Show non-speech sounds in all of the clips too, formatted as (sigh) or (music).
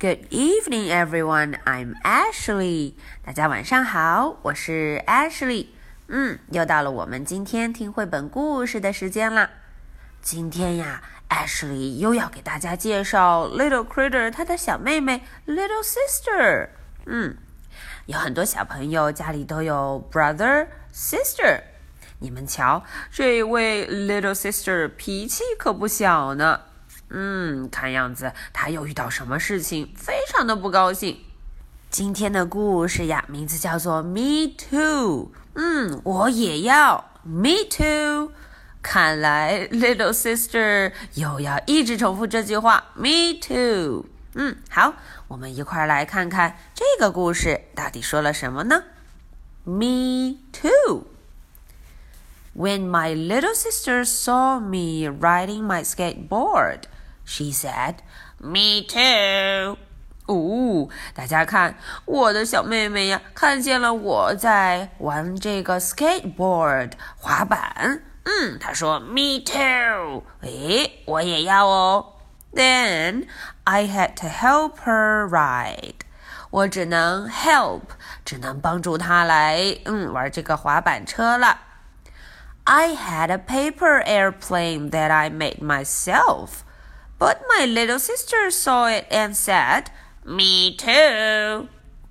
Good evening, everyone. I'm Ashley. 大家晚上好，我是 Ashley。嗯，又到了我们今天听绘本故事的时间啦。今天呀，Ashley 又要给大家介绍 Little Critter 他的小妹妹 Little Sister。嗯，有很多小朋友家里都有 brother sister。你们瞧，这位 Little Sister 脾气可不小呢。嗯，看样子他又遇到什么事情，非常的不高兴。今天的故事呀，名字叫做 Me Too。嗯，我也要 Me Too。看来 Little Sister 又要一直重复这句话 Me Too。嗯，好，我们一块儿来看看这个故事到底说了什么呢？Me Too。When my little sister saw me riding my skateboard, She said, "Me too." 哦，大家看，我的小妹妹呀，看见了我在玩这个 skateboard 滑板。嗯，她说，"Me too." 诶，我也要哦。Then I had to help her ride. 我只能 help，只能帮助她来嗯玩这个滑板车了。I had a paper airplane that I made myself. But my little sister saw it and said, "Me too."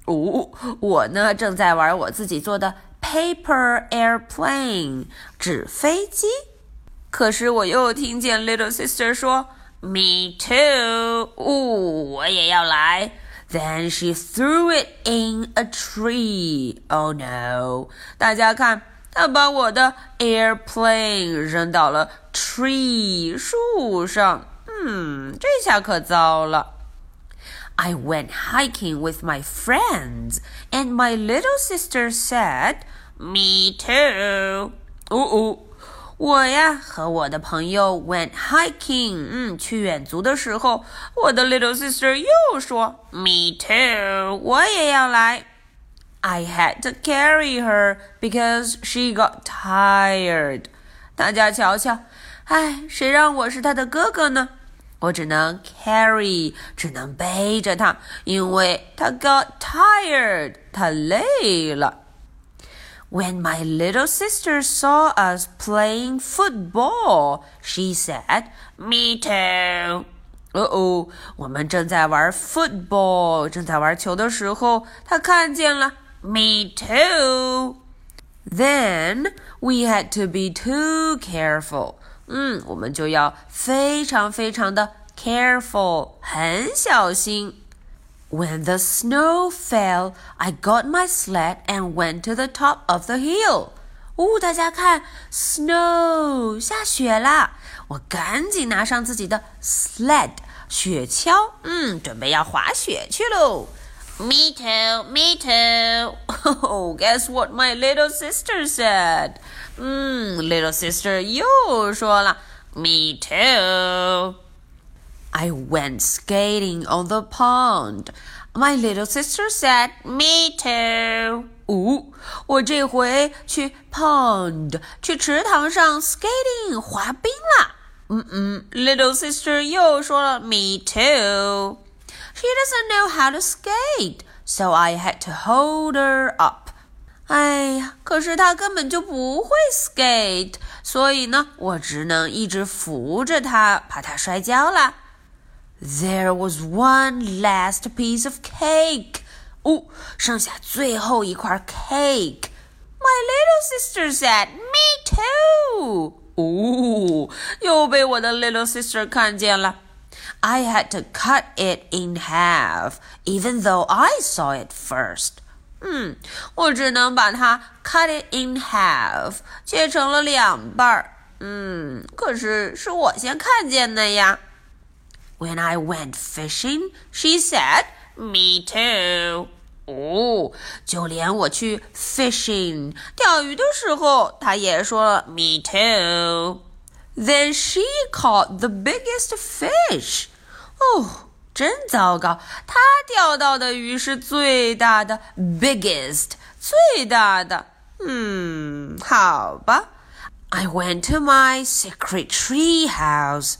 哦，我呢正在玩我自己做的 paper airplane 纸飞机，可是我又听见 little sister 说 "Me too." 哦，我也要来。Then she threw it in a tree. Oh no！大家看，她把我的 airplane 扔到了 tree 树上。 嗯这下可糟了。I went hiking with my friends, and my little sister said, "Me too." 哦哦，我呀和我的朋友 went hiking，嗯，去远足的时候，我的 little sister 又说，"Me too." 我也要来。I had to carry her because she got tired. 大家瞧瞧，哎，谁让我是她的哥哥呢？我只能 carry，只能背着它，因为它 got tired，它累了。When my little sister saw us playing football, she said, "Me too." 哦哦，我们正在玩 football，正在玩球的时候，她看见了 "Me too." Then we had to be too careful. 嗯，我们就要非常非常的 careful，很小心。When the snow fell, I got my sled and went to the top of the hill. 哦，大家看，snow 下雪啦！我赶紧拿上自己的 sled 雪橇，嗯，准备要滑雪去喽。Me too, me too. (laughs) Oh, guess what my little sister said? 嗯，little sister 又说了，Me too. I went skating on the pond. My little sister said, "Me too." 哦，我这回去 pond 去池塘上 skating 滑冰啦。嗯嗯，little sister 又说了 "Me too." She doesn't know how to skate, so I had to hold her up. 哎呀，可是她根本就不会 skate，所以呢，我只能一直扶着她，怕她摔跤了。There was one last piece of cake. 哦，剩下最后一块 cake. My little sister said, "Me too." 哦，又被我的 little sister 看见了。 I had to cut it in half, even though I saw it first. 嗯，我只能把它 cut it in half，切成了两半儿。嗯，可是是我先看见的呀。When I went fishing, she said, "Me too." 哦，就连我去 fishing 钓鱼的时候，她也说 "Me too." Then she caught the biggest fish. 哦。真糟糕！他钓到的鱼是最大的，biggest，最大的。嗯，好吧。I went to my secret tree house.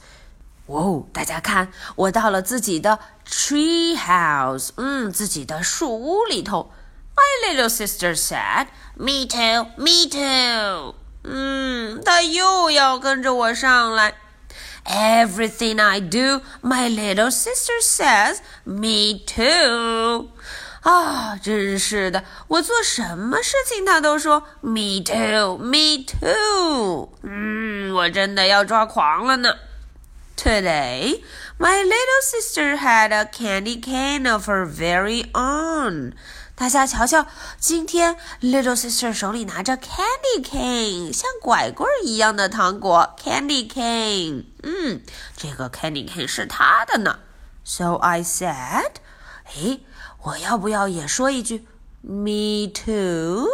哦，大家看，我到了自己的 tree house，嗯，自己的树屋里头。My little sister said, "Me too, me too." 嗯，她又要跟着我上来。Everything I do, my little sister says, "Me too." 啊，真是的，我做什么事情她都说 "Me too, me too." 嗯，我真的要抓狂了呢。Today, my little sister had a candy cane of her very own. 大家瞧瞧，今天 little sister 手里拿着 candy cane，像拐棍一样的糖果 candy cane。嗯，这个 candy cane 是她的呢。So I said，哎，我要不要也说一句 me too？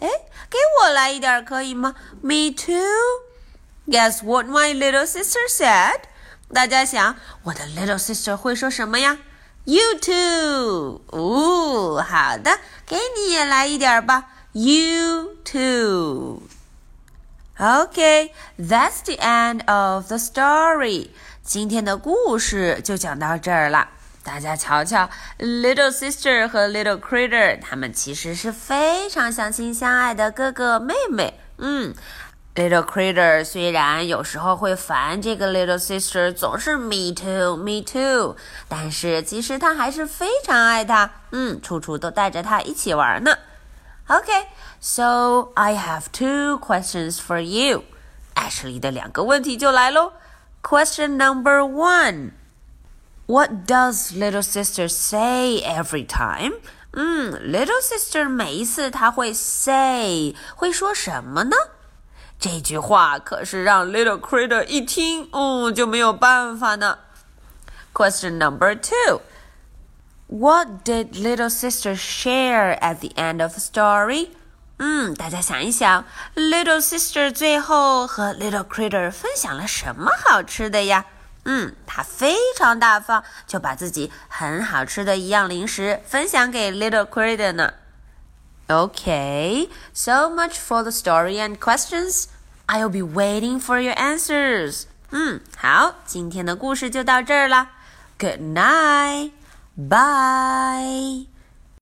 哎，给我来一点可以吗？Me too。Guess what my little sister said？大家想，我的 little sister 会说什么呀 ？You too。哦，好的，给你也来一点吧。You too。OK，that's the end of the story. 今天的故事就讲到这儿了。大家瞧瞧，little sister 和 little critter，他们其实是非常相亲相爱的哥哥妹妹。嗯。Little critter 虽然有时候会烦这个 little sister 总是 me too me too，但是其实他还是非常爱她，嗯，处处都带着她一起玩呢。Okay, so I have two questions for you. Ashley 的两个问题就来喽。Question number one. What does little sister say every time? 嗯，little sister 每一次她会 say 会说什么呢？ 这句话可是让 Little Critter 一听，嗯，就没有办法呢。Question number two. What did little sister share at the end of the story? 嗯，大家想一想，Little Sister 最后和 Little Critter 分享了什么好吃的呀？嗯，她非常大方，就把自己很好吃的一样零食分享给 Little Critter 呢。Okay, so much for the story and questions. I'll be waiting for your answers. 嗯，好，今天的故事就到这儿了。Good night, bye.